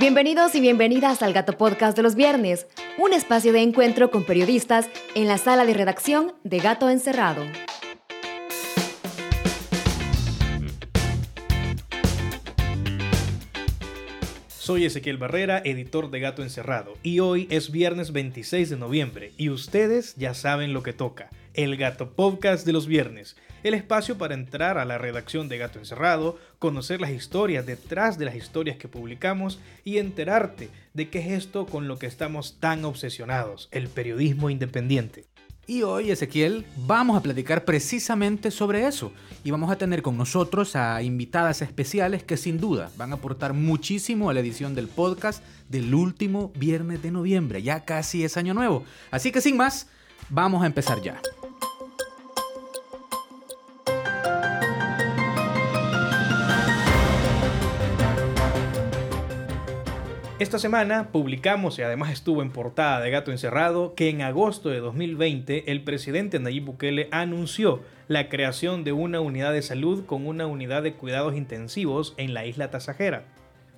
Bienvenidos y bienvenidas al Gato Podcast de los viernes, un espacio de encuentro con periodistas en la sala de redacción de Gato Encerrado. Soy Ezequiel Barrera, editor de Gato Encerrado, y hoy es viernes 26 de noviembre, y ustedes ya saben lo que toca, el Gato Podcast de los viernes, el espacio para entrar a la redacción de Gato Encerrado, conocer las historias detrás de las historias que publicamos y enterarte de qué es esto con lo que estamos tan obsesionados, el periodismo independiente. Y hoy, Ezequiel, vamos a platicar precisamente sobre eso. Y vamos a tener con nosotros a invitadas especiales que sin duda van a aportar muchísimo a la edición del podcast del último viernes de noviembre. Ya casi es año nuevo. Así que sin más, vamos a empezar ya. Esta semana publicamos, y además estuvo en portada de Gato Encerrado, que en agosto de 2020 el presidente Nayib Bukele anunció la creación de una unidad de salud con una unidad de cuidados intensivos en la isla Tasajera.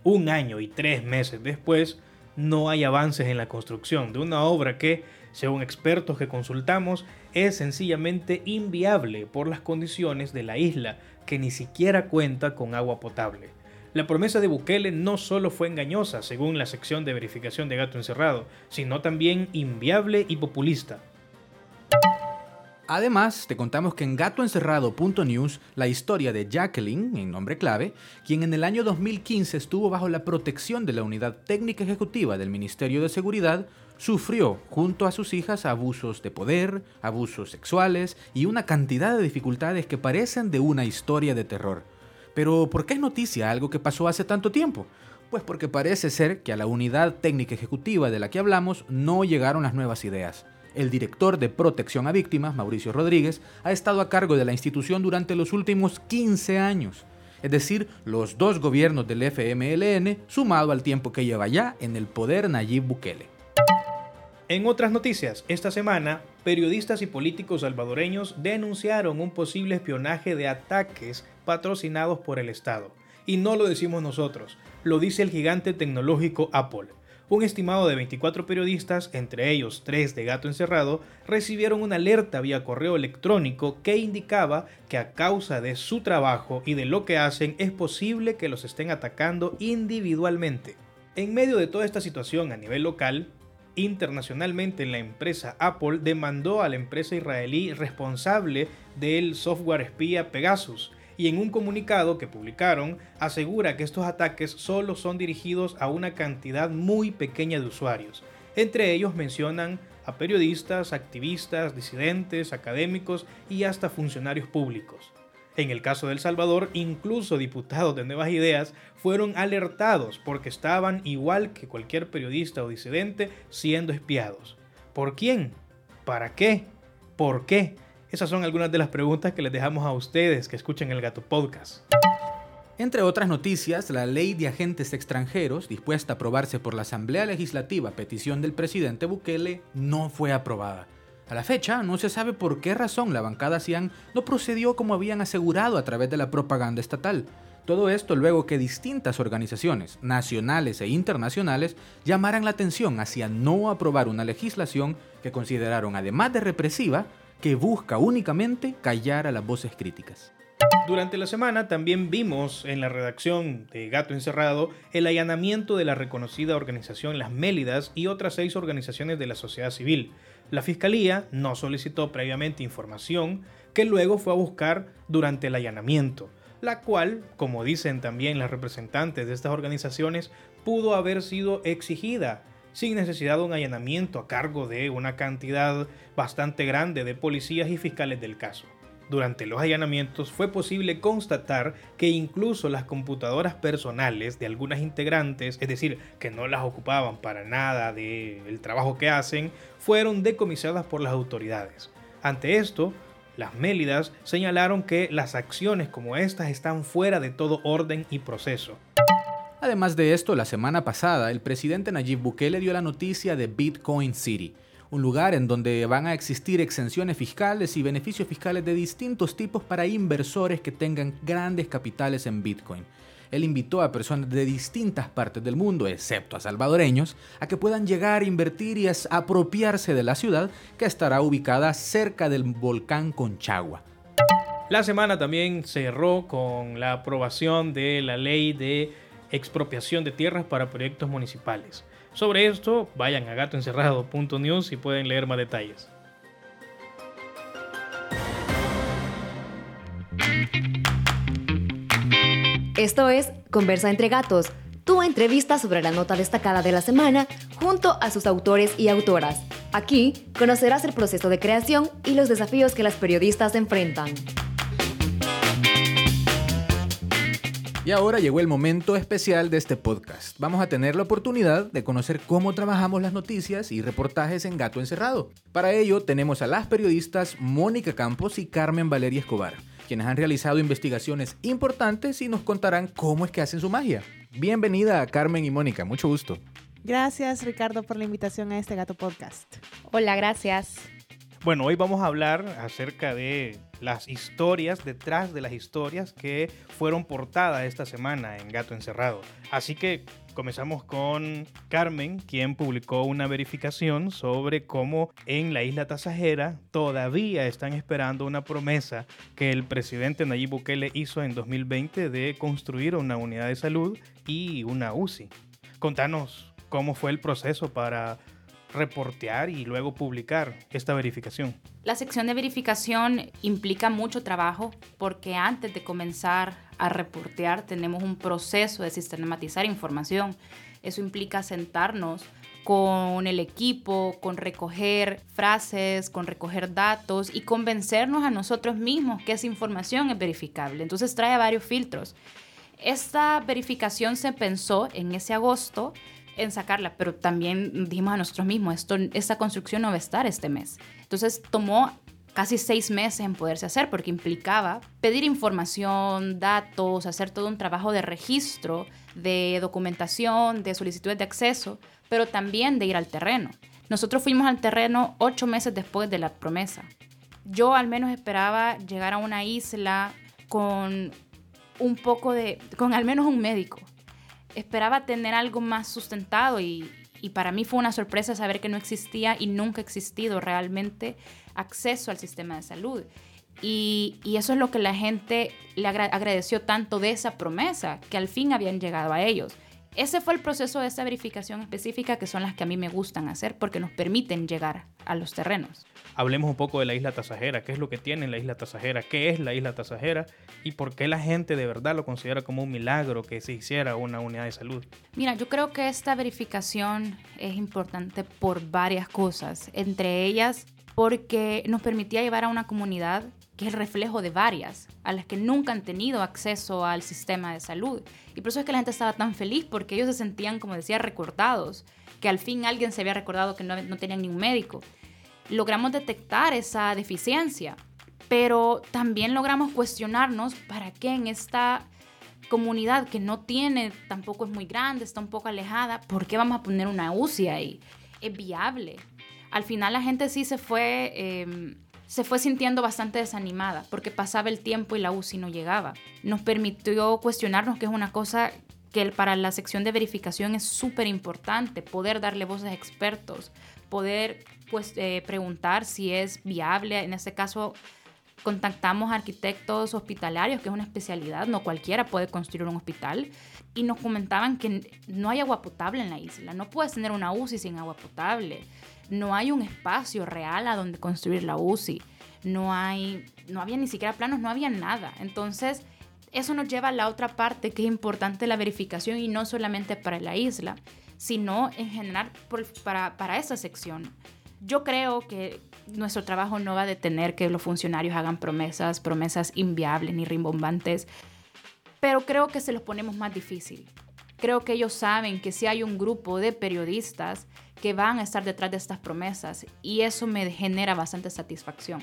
Un año y tres meses después, no hay avances en la construcción de una obra que, según expertos que consultamos, es sencillamente inviable por las condiciones de la isla, que ni siquiera cuenta con agua potable. La promesa de Bukele no solo fue engañosa, según la sección de verificación de Gato Encerrado, sino también inviable y populista. Además, te contamos que en gatoencerrado.news la historia de Jacqueline, en nombre clave, quien en el año 2015 estuvo bajo la protección de la Unidad Técnica Ejecutiva del Ministerio de Seguridad, sufrió junto a sus hijas abusos de poder, abusos sexuales y una cantidad de dificultades que parecen de una historia de terror. Pero ¿por qué es noticia algo que pasó hace tanto tiempo? Pues porque parece ser que a la unidad técnica ejecutiva de la que hablamos no llegaron las nuevas ideas. El director de protección a víctimas, Mauricio Rodríguez, ha estado a cargo de la institución durante los últimos 15 años, es decir, los dos gobiernos del FMLN sumado al tiempo que lleva ya en el poder Nayib Bukele. En otras noticias, esta semana, periodistas y políticos salvadoreños denunciaron un posible espionaje de ataques patrocinados por el Estado. Y no lo decimos nosotros, lo dice el gigante tecnológico Apple. Un estimado de 24 periodistas, entre ellos 3 de gato encerrado, recibieron una alerta vía correo electrónico que indicaba que a causa de su trabajo y de lo que hacen es posible que los estén atacando individualmente. En medio de toda esta situación a nivel local, internacionalmente la empresa Apple demandó a la empresa israelí responsable del software espía Pegasus y en un comunicado que publicaron asegura que estos ataques solo son dirigidos a una cantidad muy pequeña de usuarios. Entre ellos mencionan a periodistas, activistas, disidentes, académicos y hasta funcionarios públicos. En el caso de El Salvador, incluso diputados de Nuevas Ideas fueron alertados porque estaban, igual que cualquier periodista o disidente, siendo espiados. ¿Por quién? ¿Para qué? ¿Por qué? Esas son algunas de las preguntas que les dejamos a ustedes que escuchen el Gato Podcast. Entre otras noticias, la ley de agentes extranjeros, dispuesta a aprobarse por la Asamblea Legislativa a petición del presidente Bukele, no fue aprobada. A la fecha, no se sabe por qué razón la bancada Cian no procedió como habían asegurado a través de la propaganda estatal. Todo esto luego que distintas organizaciones, nacionales e internacionales, llamaran la atención hacia no aprobar una legislación que consideraron, además de represiva, que busca únicamente callar a las voces críticas. Durante la semana también vimos en la redacción de Gato Encerrado el allanamiento de la reconocida organización Las Mélidas y otras seis organizaciones de la sociedad civil. La Fiscalía no solicitó previamente información que luego fue a buscar durante el allanamiento, la cual, como dicen también las representantes de estas organizaciones, pudo haber sido exigida sin necesidad de un allanamiento a cargo de una cantidad bastante grande de policías y fiscales del caso. Durante los allanamientos fue posible constatar que incluso las computadoras personales de algunas integrantes, es decir, que no las ocupaban para nada del trabajo que hacen, fueron decomisadas por las autoridades. Ante esto, las Mélidas señalaron que las acciones como estas están fuera de todo orden y proceso. Además de esto, la semana pasada el presidente Nayib Bukele dio la noticia de Bitcoin City, un lugar en donde van a existir exenciones fiscales y beneficios fiscales de distintos tipos para inversores que tengan grandes capitales en Bitcoin. Él invitó a personas de distintas partes del mundo, excepto a salvadoreños, a que puedan llegar invertir y apropiarse de la ciudad que estará ubicada cerca del volcán Conchagua. La semana también cerró con la aprobación de la ley de expropiación de tierras para proyectos municipales. Sobre esto, vayan a gatoencerrado.news y pueden leer más detalles. Esto es Conversa entre Gatos, tu entrevista sobre la nota destacada de la semana junto a sus autores y autoras. Aquí conocerás el proceso de creación y los desafíos que las periodistas enfrentan. Y ahora llegó el momento especial de este podcast. Vamos a tener la oportunidad de conocer cómo trabajamos las noticias y reportajes en Gato Encerrado. Para ello tenemos a las periodistas Mónica Campos y Carmen Valeria Escobar, quienes han realizado investigaciones importantes y nos contarán cómo es que hacen su magia. Bienvenida a Carmen y Mónica, mucho gusto. Gracias Ricardo por la invitación a este Gato Podcast. Hola, gracias. Bueno, hoy vamos a hablar acerca de las historias detrás de las historias que fueron portadas esta semana en Gato Encerrado. Así que comenzamos con Carmen, quien publicó una verificación sobre cómo en la isla Tasajera todavía están esperando una promesa que el presidente Nayib Bukele hizo en 2020 de construir una unidad de salud y una UCI. Contanos cómo fue el proceso para reportear y luego publicar esta verificación? La sección de verificación implica mucho trabajo porque antes de comenzar a reportear tenemos un proceso de sistematizar información. Eso implica sentarnos con el equipo, con recoger frases, con recoger datos y convencernos a nosotros mismos que esa información es verificable. Entonces trae varios filtros. Esta verificación se pensó en ese agosto en sacarla, pero también dijimos a nosotros mismos, esto, esta construcción no va a estar este mes. Entonces tomó casi seis meses en poderse hacer porque implicaba pedir información, datos, hacer todo un trabajo de registro, de documentación, de solicitudes de acceso, pero también de ir al terreno. Nosotros fuimos al terreno ocho meses después de la promesa. Yo al menos esperaba llegar a una isla con un poco de, con al menos un médico, esperaba tener algo más sustentado y, para mí fue una sorpresa saber que no existía y nunca ha existido realmente acceso al sistema de salud. Y, y, eso es lo que la gente le agradeció tanto de esa promesa, que al fin habían llegado a ellos. Ese fue el proceso de esa verificación específica que son las que a mí me gustan hacer porque nos permiten llegar a los terrenos. Hablemos un poco de la isla tasajera, qué es lo que tiene la isla tasajera, qué es la isla tasajera y por qué la gente de verdad lo considera como un milagro que se hiciera una unidad de salud. Mira, yo creo que esta verificación es importante por varias cosas, entre ellas porque nos permitía llevar a una comunidad que es el reflejo de varias, a las que nunca han tenido acceso al sistema de salud. Y por eso es que la gente estaba tan feliz, porque ellos se sentían, como decía, recordados, que al fin alguien se había recordado que no, no tenían ni un médico. Logramos detectar esa deficiencia, pero también logramos cuestionarnos para qué en esta comunidad que no tiene, tampoco es muy grande, está un poco alejada, ¿por qué vamos a poner una UCI ahí? Es viable. Al final la gente sí se fue... Eh, se fue sintiendo bastante desanimada porque pasaba el tiempo y la UCI no llegaba. Nos permitió cuestionarnos que es una cosa que para la sección de verificación es súper importante, poder darle voces a expertos, poder pues, eh, preguntar si es viable. En este caso, contactamos a arquitectos hospitalarios, que es una especialidad, no cualquiera puede construir un hospital, y nos comentaban que no hay agua potable en la isla, no puedes tener una UCI sin agua potable no hay un espacio real a donde construir la UCI, no hay, no había ni siquiera planos, no había nada. Entonces, eso nos lleva a la otra parte que es importante la verificación y no solamente para la isla, sino en general para, para esa sección. Yo creo que nuestro trabajo no va a detener que los funcionarios hagan promesas, promesas inviables ni rimbombantes, pero creo que se los ponemos más difícil. Creo que ellos saben que si hay un grupo de periodistas que van a estar detrás de estas promesas y eso me genera bastante satisfacción.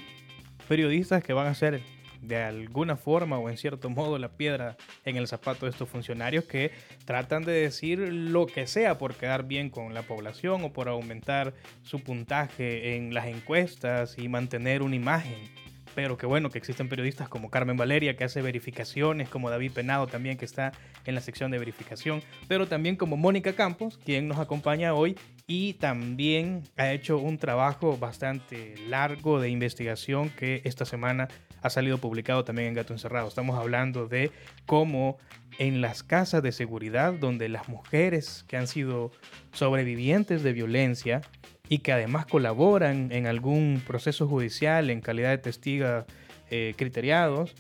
Periodistas que van a ser de alguna forma o en cierto modo la piedra en el zapato de estos funcionarios que tratan de decir lo que sea por quedar bien con la población o por aumentar su puntaje en las encuestas y mantener una imagen pero qué bueno que existen periodistas como Carmen Valeria que hace verificaciones, como David Penado también que está en la sección de verificación, pero también como Mónica Campos, quien nos acompaña hoy y también ha hecho un trabajo bastante largo de investigación que esta semana ha salido publicado también en Gato Encerrado. Estamos hablando de cómo en las casas de seguridad donde las mujeres que han sido sobrevivientes de violencia y que además colaboran en algún proceso judicial en calidad de testigos eh, criteriados,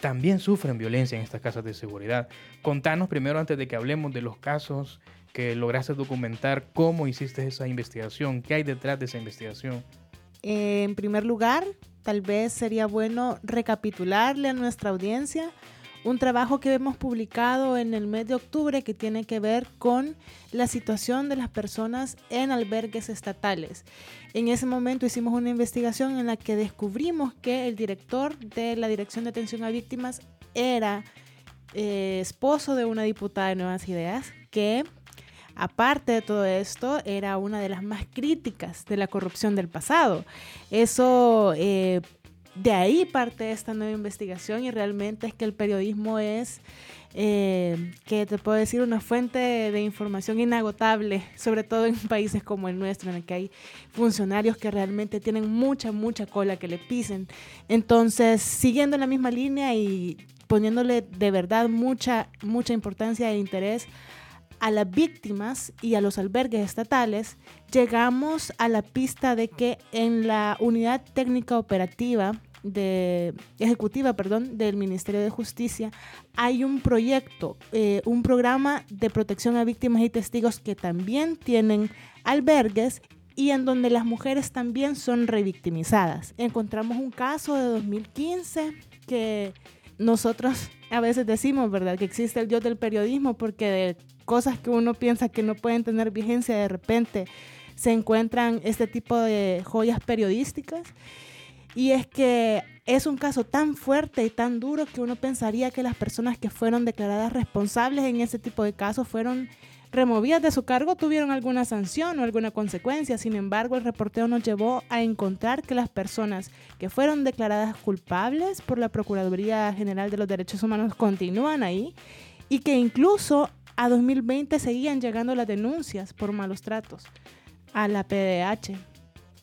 también sufren violencia en estas casas de seguridad. Contanos primero, antes de que hablemos de los casos que lograste documentar, cómo hiciste esa investigación, qué hay detrás de esa investigación. en primer lugar, tal vez sería bueno recapitularle a nuestra audiencia un trabajo que hemos publicado en el mes de octubre que tiene que ver con la situación de las personas en albergues estatales. En ese momento hicimos una investigación en la que descubrimos que el director de la Dirección de Atención a Víctimas era eh, esposo de una diputada de Nuevas Ideas que aparte de todo esto, era una de las más críticas de la corrupción del pasado. Eso eh, de ahí parte esta nueva investigación y realmente es que el periodismo es, eh, que te puedo decir, una fuente de, información inagotable, sobre todo en países como el nuestro, en el que hay funcionarios que realmente tienen mucha, mucha cola que le pisen. Entonces, siguiendo en la misma línea y poniéndole de verdad mucha, mucha importancia e interés a las víctimas y a los albergues estatales, llegamos a la pista de que en la unidad técnica operativa de, ejecutiva perdón, del Ministerio de Justicia hay un proyecto, eh, un programa de protección a víctimas y testigos que también tienen albergues y en donde las mujeres también son revictimizadas. Encontramos un caso de 2015 que nosotros a veces decimos, ¿verdad?, que existe el dios del periodismo porque de cosas que uno piensa que no pueden tener vigencia de repente se encuentran este tipo de joyas periodísticas y es que es un caso tan fuerte y tan duro que uno pensaría que las personas que fueron declaradas responsables en ese tipo de casos fueron removidas de su cargo, tuvieron alguna sanción o alguna consecuencia. Sin embargo, el reporteo nos llevó a encontrar que las personas que fueron declaradas culpables por la Procuraduría General de los Derechos Humanos continúan ahí y que incluso a 2020 seguían llegando las denuncias por malos tratos a la PDH.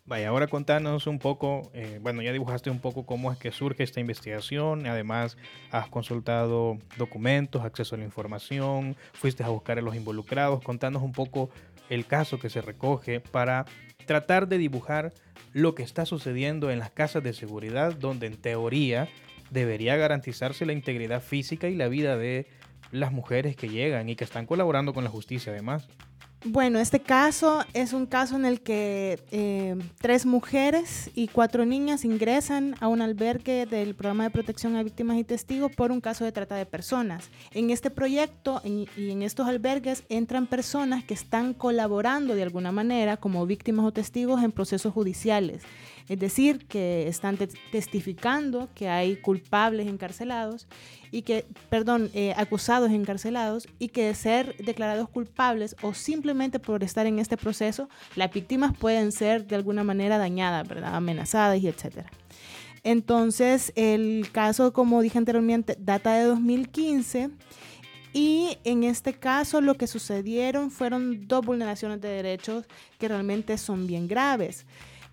Vaya, ahora contanos un poco, eh, bueno, ya dibujaste un poco cómo es que surge esta investigación, además has consultado documentos, acceso a la información, fuiste a buscar a los involucrados, contanos un poco el caso que se recoge para tratar de dibujar lo que está sucediendo en las casas de seguridad, donde en teoría debería garantizarse la integridad física y la vida de las mujeres que llegan y que están colaborando con la justicia además. Bueno, este caso es un caso en el que eh, tres mujeres y cuatro niñas ingresan a un albergue del programa de protección a víctimas y testigos por un caso de trata de personas. En este proyecto y en estos albergues entran personas que están colaborando de alguna manera como víctimas o testigos en procesos judiciales. Es decir, que están testificando que hay culpables encarcelados y que, perdón, eh, acusados encarcelados y que de ser declarados culpables o simplemente por estar en este proceso, las víctimas pueden ser de alguna manera dañadas, ¿verdad? amenazadas y etcétera. Entonces, el caso, como dije anteriormente, data de 2015 y en este caso lo que sucedieron fueron dos vulneraciones de derechos que realmente son bien graves.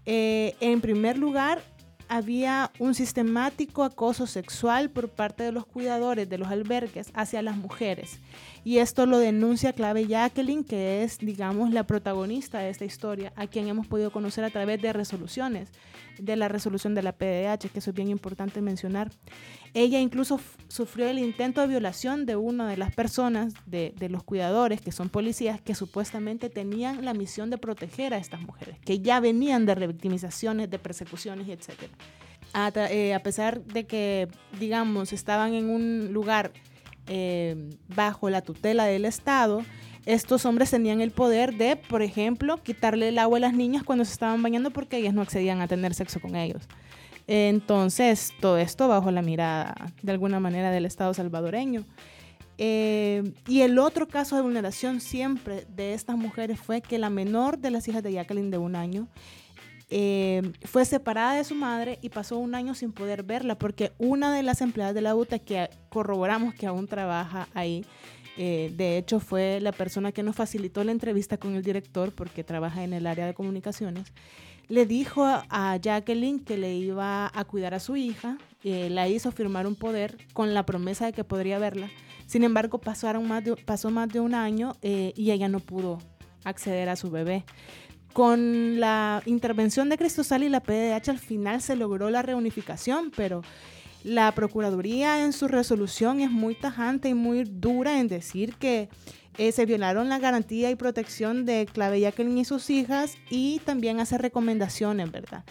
Eh, en primer lugar, había un sistemático acoso sexual por parte de los cuidadores de los albergues hacia las mujeres. Y esto lo denuncia Clave Jacqueline, que es, digamos, la protagonista de esta historia, a quien hemos podido conocer a través de resoluciones, de la resolución de la PDH, que eso es bien importante mencionar. Ella incluso sufrió el intento de violación de una de las personas, de, los cuidadores, que son policías, que supuestamente tenían la misión de proteger a estas mujeres, que ya venían de revictimizaciones, de persecuciones, etc. Eh, a pesar de que, digamos, estaban en un lugar eh, bajo la tutela del Estado, estos hombres tenían el poder de, por ejemplo, quitarle el agua a las niñas cuando se estaban bañando porque ellas no accedían a tener sexo con ellos. Entonces, todo esto bajo la mirada de alguna manera del Estado salvadoreño. Eh, y el otro caso de vulneración siempre de estas mujeres fue que la menor de las hijas de Jacqueline de un año eh, fue separada de su madre y pasó un año sin poder verla porque una de las empleadas de la UTA que corroboramos que aún trabaja ahí, eh, de hecho fue la persona que nos facilitó la entrevista con el director porque trabaja en el área de comunicaciones, le dijo a Jacqueline que le iba a cuidar a su hija, la hizo firmar un poder con la promesa de que podría verla sin embargo, pasaron más pasó más de un año eh, y ella no pudo acceder a su bebé. Con la intervención de Cristosal y la PDH al final se logró la reunificación, pero la Procuraduría en su resolución es muy tajante y muy dura en decir que eh, se violaron la garantía y protección de Clave Jacqueline y sus hijas y también hace recomendaciones, ¿verdad?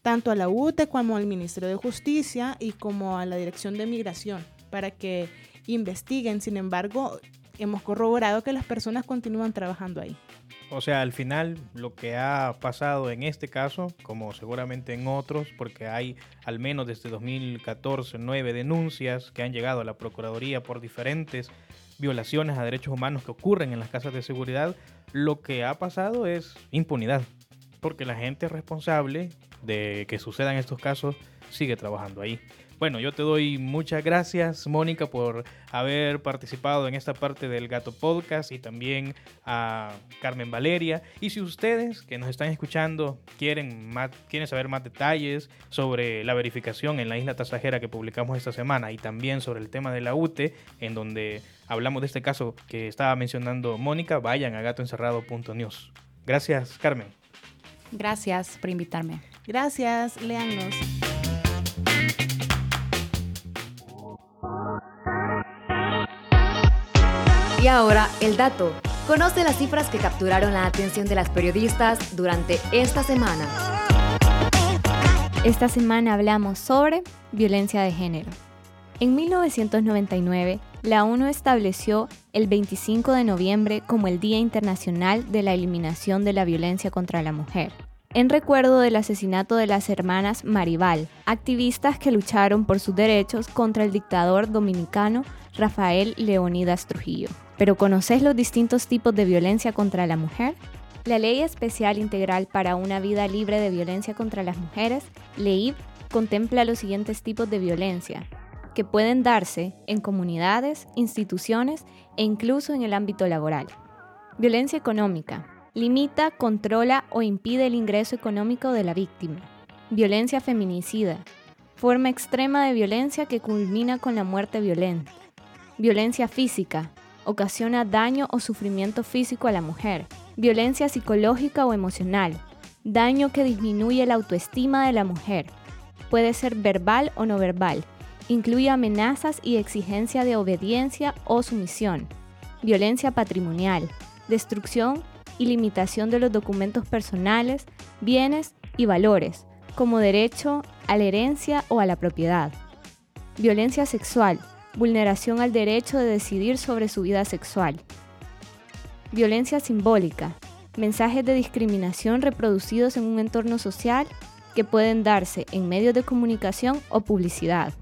Tanto a la UTE como al Ministerio de Justicia y como a la Dirección de Migración para que investiguen. Sin embargo, hemos corroborado que las personas continúan trabajando ahí. O sea, al final lo que ha pasado en este caso, como seguramente en otros, porque hay al menos desde 2014 nueve denuncias que han llegado a la Procuraduría por diferentes violaciones a derechos humanos que ocurren en las casas de seguridad, lo que ha pasado es impunidad, porque la gente responsable de que sucedan estos casos sigue trabajando ahí. Bueno, yo te doy muchas gracias, Mónica, por haber participado en esta parte del Gato Podcast y también a Carmen Valeria. Y si ustedes que nos están escuchando quieren, más, quieren saber más detalles sobre la verificación en la isla tasajera que publicamos esta semana y también sobre el tema de la UTE, en donde hablamos de este caso que estaba mencionando Mónica, vayan a gatoencerrado.news. Gracias, Carmen. Gracias por invitarme. Gracias, leanos. Y ahora, el dato. Conoce las cifras que capturaron la atención de las periodistas durante esta semana. Esta semana hablamos sobre violencia de género. En 1999, la ONU estableció el 25 de noviembre como el Día Internacional de la Eliminación de la Violencia contra la Mujer, en recuerdo del asesinato de las hermanas Maribal, activistas que lucharon por sus derechos contra el dictador dominicano Rafael Leonidas Trujillo. ¿Pero conoces los distintos tipos de violencia contra la mujer? La Ley Especial Integral para una Vida Libre de Violencia contra las Mujeres, LEIV, contempla los siguientes tipos de violencia, que pueden darse en comunidades, instituciones e incluso en el ámbito laboral. Violencia económica. Limita, controla o impide el ingreso económico de la víctima. Violencia feminicida. Forma extrema de violencia que culmina con la muerte violenta. Violencia física ocasiona daño o sufrimiento físico a la mujer, violencia psicológica o emocional, daño que disminuye la autoestima de la mujer. Puede ser verbal o no verbal. Incluye amenazas y exigencia de obediencia o sumisión. Violencia patrimonial, destrucción y limitación de los documentos personales, bienes y valores, como derecho a la herencia o a la propiedad. Violencia sexual, vulneración al derecho de decidir sobre su vida sexual. Violencia simbólica, mensajes de discriminación reproducidos en un entorno social que pueden darse en medios de comunicación o publicidad.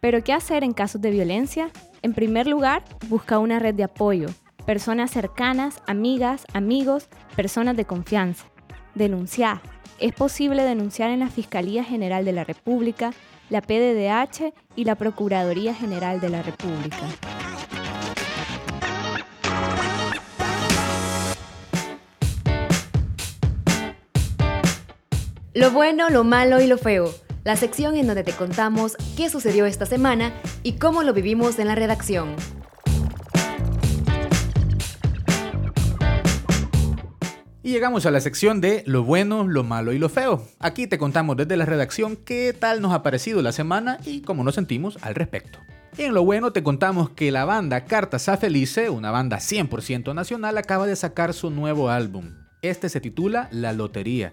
Pero ¿qué hacer en casos de violencia? En primer lugar, busca una red de apoyo, personas cercanas, amigas, amigos, personas de confianza. Denunciar. Es posible denunciar en la Fiscalía General de la República, la PDDH y la Procuraduría General de la República. Lo bueno, lo malo y lo feo. La sección en donde te contamos qué sucedió esta semana y cómo lo vivimos en la redacción. Y llegamos a la sección de lo bueno, lo malo y lo feo. Aquí te contamos desde la redacción qué tal nos ha parecido la semana y cómo nos sentimos al respecto. En lo bueno te contamos que la banda Cartas a Felice, una banda 100% nacional, acaba de sacar su nuevo álbum. Este se titula La Lotería.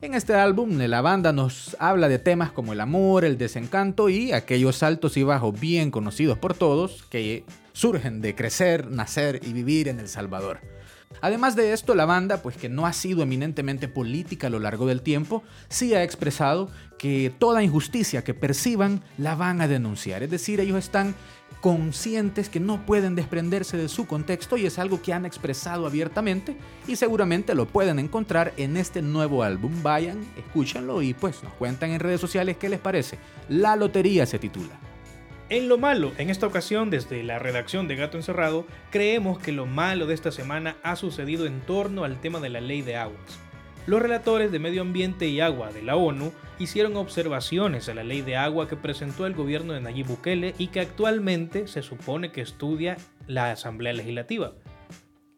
En este álbum la banda nos habla de temas como el amor, el desencanto y aquellos altos y bajos bien conocidos por todos que surgen de crecer, nacer y vivir en El Salvador. Además de esto, la banda, pues que no ha sido eminentemente política a lo largo del tiempo, sí ha expresado que toda injusticia que perciban la van a denunciar. Es decir, ellos están conscientes que no pueden desprenderse de su contexto y es algo que han expresado abiertamente y seguramente lo pueden encontrar en este nuevo álbum. Vayan, escúchenlo y pues nos cuentan en redes sociales qué les parece. La Lotería se titula. En lo malo, en esta ocasión desde la redacción de Gato Encerrado, creemos que lo malo de esta semana ha sucedido en torno al tema de la ley de aguas. Los relatores de Medio Ambiente y Agua de la ONU hicieron observaciones a la ley de agua que presentó el gobierno de Nayib Bukele y que actualmente se supone que estudia la Asamblea Legislativa.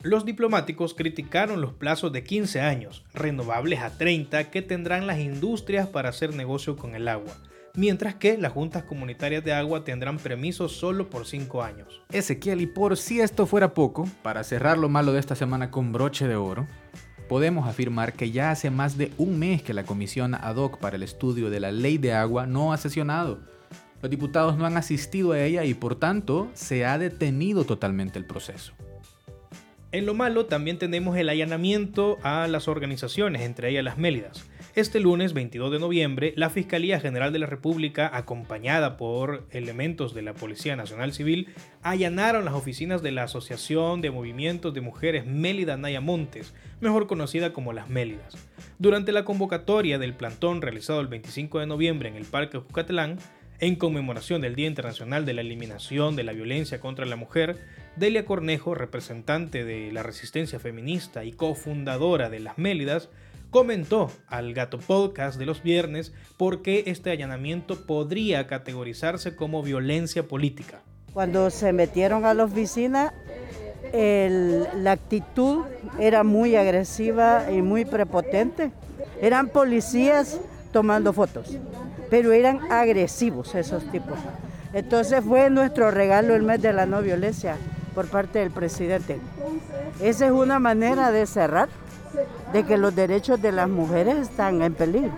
Los diplomáticos criticaron los plazos de 15 años, renovables a 30, que tendrán las industrias para hacer negocio con el agua mientras que las juntas comunitarias de agua tendrán permiso solo por 5 años. Ezequiel, y por si esto fuera poco, para cerrar lo malo de esta semana con broche de oro, podemos afirmar que ya hace más de un mes que la comisión ad hoc para el estudio de la ley de agua no ha sesionado. Los diputados no han asistido a ella y por tanto se ha detenido totalmente el proceso. En lo malo también tenemos el allanamiento a las organizaciones, entre ellas las Mélidas. Este lunes 22 de noviembre, la Fiscalía General de la República, acompañada por elementos de la Policía Nacional Civil, allanaron las oficinas de la Asociación de Movimientos de Mujeres Mélida Naya Montes, mejor conocida como las Mélidas. Durante la convocatoria del plantón realizado el 25 de noviembre en el Parque Jucatelán, en conmemoración del Día Internacional de la Eliminación de la Violencia contra la Mujer, Delia Cornejo, representante de la resistencia feminista y cofundadora de las Mélidas, comentó al Gato Podcast de los viernes por qué este allanamiento podría categorizarse como violencia política. Cuando se metieron a la oficina, la actitud era muy agresiva y muy prepotente. Eran policías tomando fotos, pero eran agresivos esos tipos. Entonces fue nuestro regalo el mes de la no violencia por parte del presidente. Esa es una manera de cerrar de que los derechos de las mujeres están en peligro.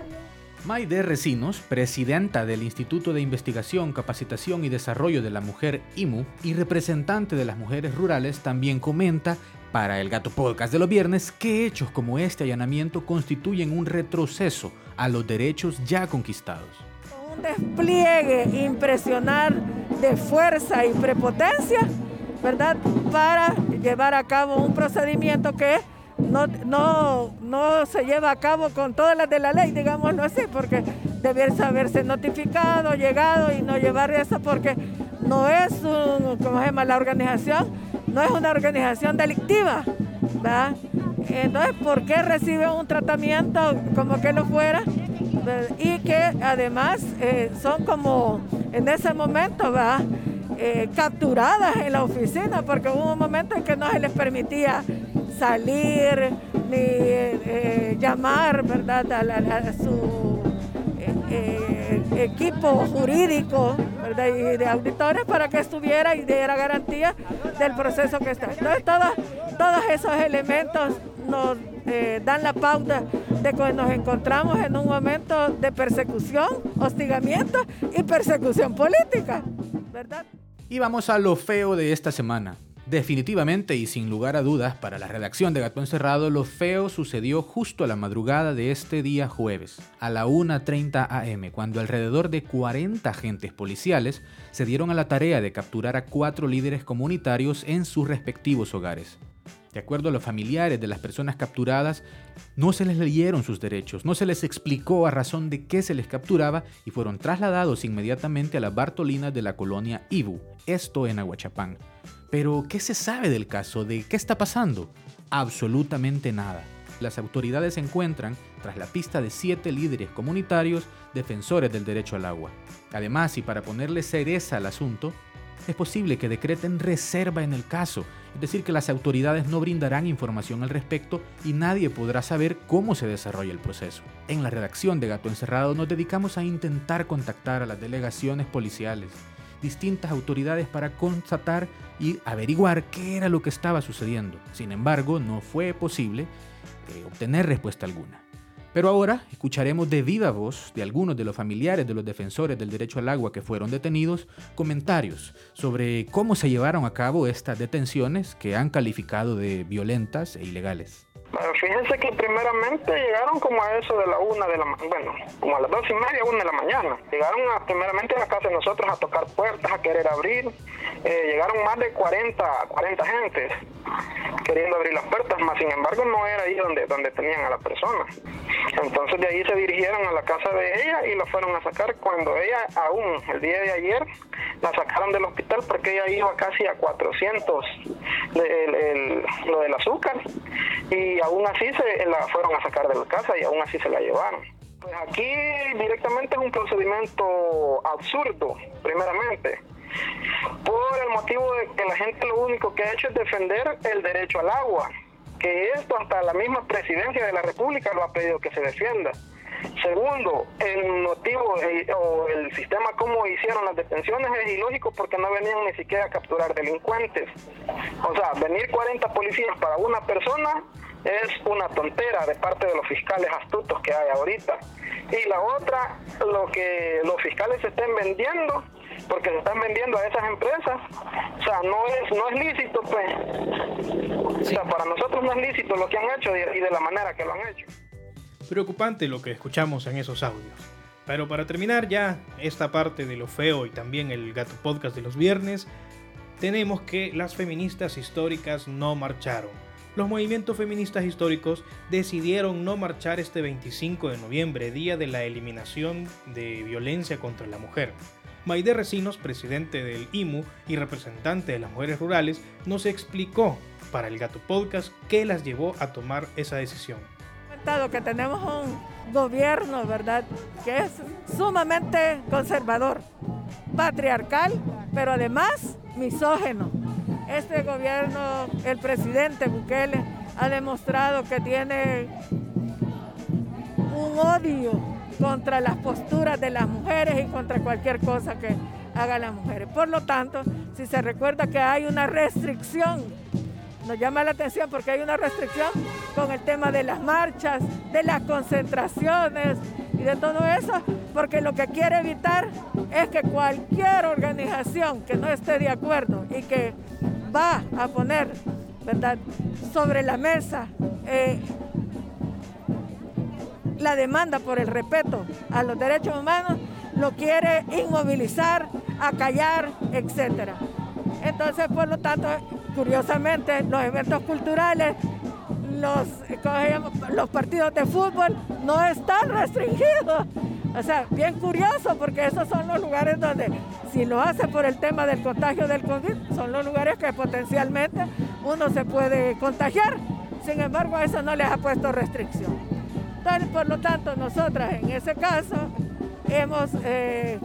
Maide Recinos, presidenta del Instituto de Investigación, Capacitación y Desarrollo de la Mujer IMU y representante de las mujeres rurales, también comenta para el Gato Podcast de los viernes que hechos como este allanamiento constituyen un retroceso a los derechos ya conquistados. Un despliegue impresionante de fuerza y prepotencia, ¿verdad? Para llevar a cabo un procedimiento que no, no, no se lleva a cabo con todas las de la ley, digámoslo así, porque debiera haberse notificado, llegado y no llevar eso porque no es un, ¿cómo se llama? La organización no es una organización delictiva, ¿verdad? Entonces, ¿por qué recibe un tratamiento como que no fuera? Y que además eh, son como en ese momento, ¿verdad? Eh, capturadas en la oficina, porque hubo un momento en que no se les permitía salir ni eh, llamar ¿verdad? A, su eh, eh, equipo jurídico y de auditores para que estuviera y diera garantía del proceso que está. Entonces todos, esos elementos nos dan la pauta de que nos encontramos en un momento de persecución, hostigamiento y persecución política, ¿verdad? Y vamos a lo feo de esta semana. Definitivamente y sin lugar a dudas, para la redacción de Gato Encerrado, lo feo sucedió justo a la madrugada de este día jueves, a la 1.30 am, cuando alrededor de 40 agentes policiales se dieron a la tarea de capturar a cuatro líderes comunitarios en sus respectivos hogares. De acuerdo a los familiares de las personas capturadas, no se les leyeron sus derechos, no se les explicó a razón de qué se les capturaba y fueron trasladados inmediatamente a las Bartolinas de la colonia Ibu, esto en Aguachapán. Pero, ¿qué se sabe del caso? ¿De qué está pasando? Absolutamente nada. Las autoridades encuentran tras la pista de siete líderes comunitarios defensores del derecho al agua. Además, y para ponerle cereza al asunto, es posible que decreten reserva en el caso, es decir, que las autoridades no brindarán información al respecto y nadie podrá saber cómo se desarrolla el proceso. En la redacción de Gato Encerrado nos dedicamos a intentar contactar a las delegaciones policiales, distintas autoridades para constatar y averiguar qué era lo que estaba sucediendo. Sin embargo, no fue posible eh, obtener respuesta alguna. Pero ahora escucharemos de viva voz de algunos de los familiares de los defensores del derecho al agua que fueron detenidos comentarios sobre cómo se llevaron a cabo estas detenciones que han calificado de violentas e ilegales. Fíjense que primeramente llegaron como a eso de la una de la bueno, como a las dos y media, una de la mañana. Llegaron a, primeramente a la casa de nosotros a tocar puertas, a querer abrir. Eh, llegaron más de 40, 40 gentes queriendo abrir las puertas, más sin embargo no era ahí donde, donde tenían a la persona. Entonces de ahí se dirigieron a la casa de ella y la fueron a sacar cuando ella aún el día de ayer la sacaron del hospital porque ella iba casi a 400 lo del azúcar y aún así se la fueron a sacar de la casa y aún así se la llevaron. Pues aquí directamente es un procedimiento absurdo, primeramente, por el motivo de que la gente lo único que ha hecho es defender el derecho al agua, que esto hasta la misma presidencia de la República lo ha pedido que se defienda. Segundo, el motivo eh, o el sistema como hicieron las detenciones es ilógico porque no venían ni siquiera a capturar delincuentes. O sea, venir 40 policías para una persona es una tontera de parte de los fiscales astutos que hay ahorita. Y la otra, lo que los fiscales se estén vendiendo, porque se están vendiendo a esas empresas, o sea, no es, no es lícito, pues. O sea, para nosotros no es lícito lo que han hecho y de la manera que lo han hecho. Preocupante lo que escuchamos en esos audios. Pero para terminar ya esta parte de lo feo y también el gato podcast de los viernes, tenemos que las feministas históricas no marcharon. Los movimientos feministas históricos decidieron no marchar este 25 de noviembre, día de la eliminación de violencia contra la mujer. Maide Recinos, presidente del IMU y representante de las mujeres rurales, nos explicó para el Gato Podcast qué las llevó a tomar esa decisión que tenemos un gobierno, ¿verdad?, que es sumamente conservador, patriarcal, pero además misógeno. Este gobierno, el presidente Bukele, ha demostrado que tiene un odio contra las posturas de las mujeres y contra cualquier cosa que hagan las mujeres. Por lo tanto, si se recuerda que hay una restricción nos llama la atención porque hay una restricción con el tema de las marchas, de las concentraciones y de todo eso, porque lo que quiere evitar es que cualquier organización que no esté de acuerdo y que va a poner ¿verdad? sobre la mesa eh, la demanda por el respeto a los derechos humanos, lo quiere inmovilizar, acallar, etc. Entonces, por lo tanto, Curiosamente, los eventos culturales, los, los partidos de fútbol no están restringidos. O sea, bien curioso porque esos son los lugares donde, si lo hace por el tema del contagio del COVID, son los lugares que potencialmente uno se puede contagiar. Sin embargo, eso no les ha puesto restricción. Por lo tanto, nosotras en ese caso hemos, eh,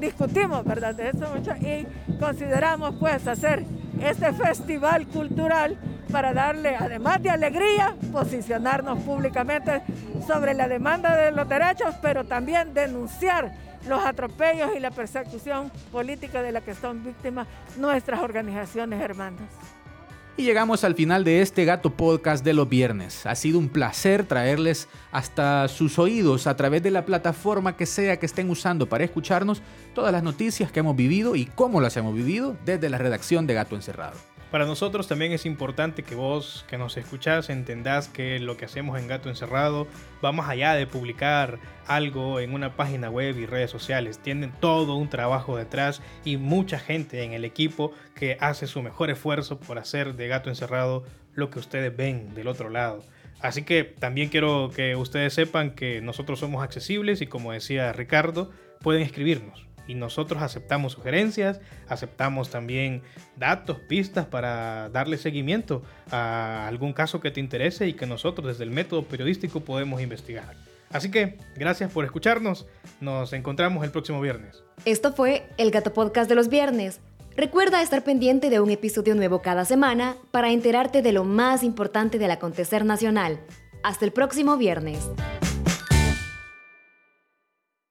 discutimos, ¿verdad? De eso mucho y consideramos pues hacer este festival cultural para darle, además de alegría, posicionarnos públicamente sobre la demanda de los derechos, pero también denunciar los atropellos y la persecución política de la que son víctimas nuestras organizaciones hermanas. Y llegamos al final de este Gato Podcast de los viernes. Ha sido un placer traerles hasta sus oídos a través de la plataforma que sea que estén usando para escucharnos todas las noticias que hemos vivido y cómo las hemos vivido desde la redacción de Gato Encerrado. Para nosotros también es importante que vos que nos escuchás entendás que lo que hacemos en Gato Encerrado va más allá de publicar algo en una página web y redes sociales. Tienen todo un trabajo detrás y mucha gente en el equipo que hace su mejor esfuerzo por hacer de Gato Encerrado lo que ustedes ven del otro lado. Así que también quiero que ustedes sepan que nosotros somos accesibles y como decía Ricardo, pueden escribirnos y nosotros aceptamos sugerencias, aceptamos también datos, pistas para darle seguimiento a algún caso que te interese y que nosotros desde el método periodístico podemos investigar. Así que gracias por escucharnos, nos encontramos el próximo viernes. Esto fue el Gato Podcast de los viernes. Recuerda estar pendiente de un episodio nuevo cada semana para enterarte de lo más importante del acontecer nacional. Hasta el próximo viernes.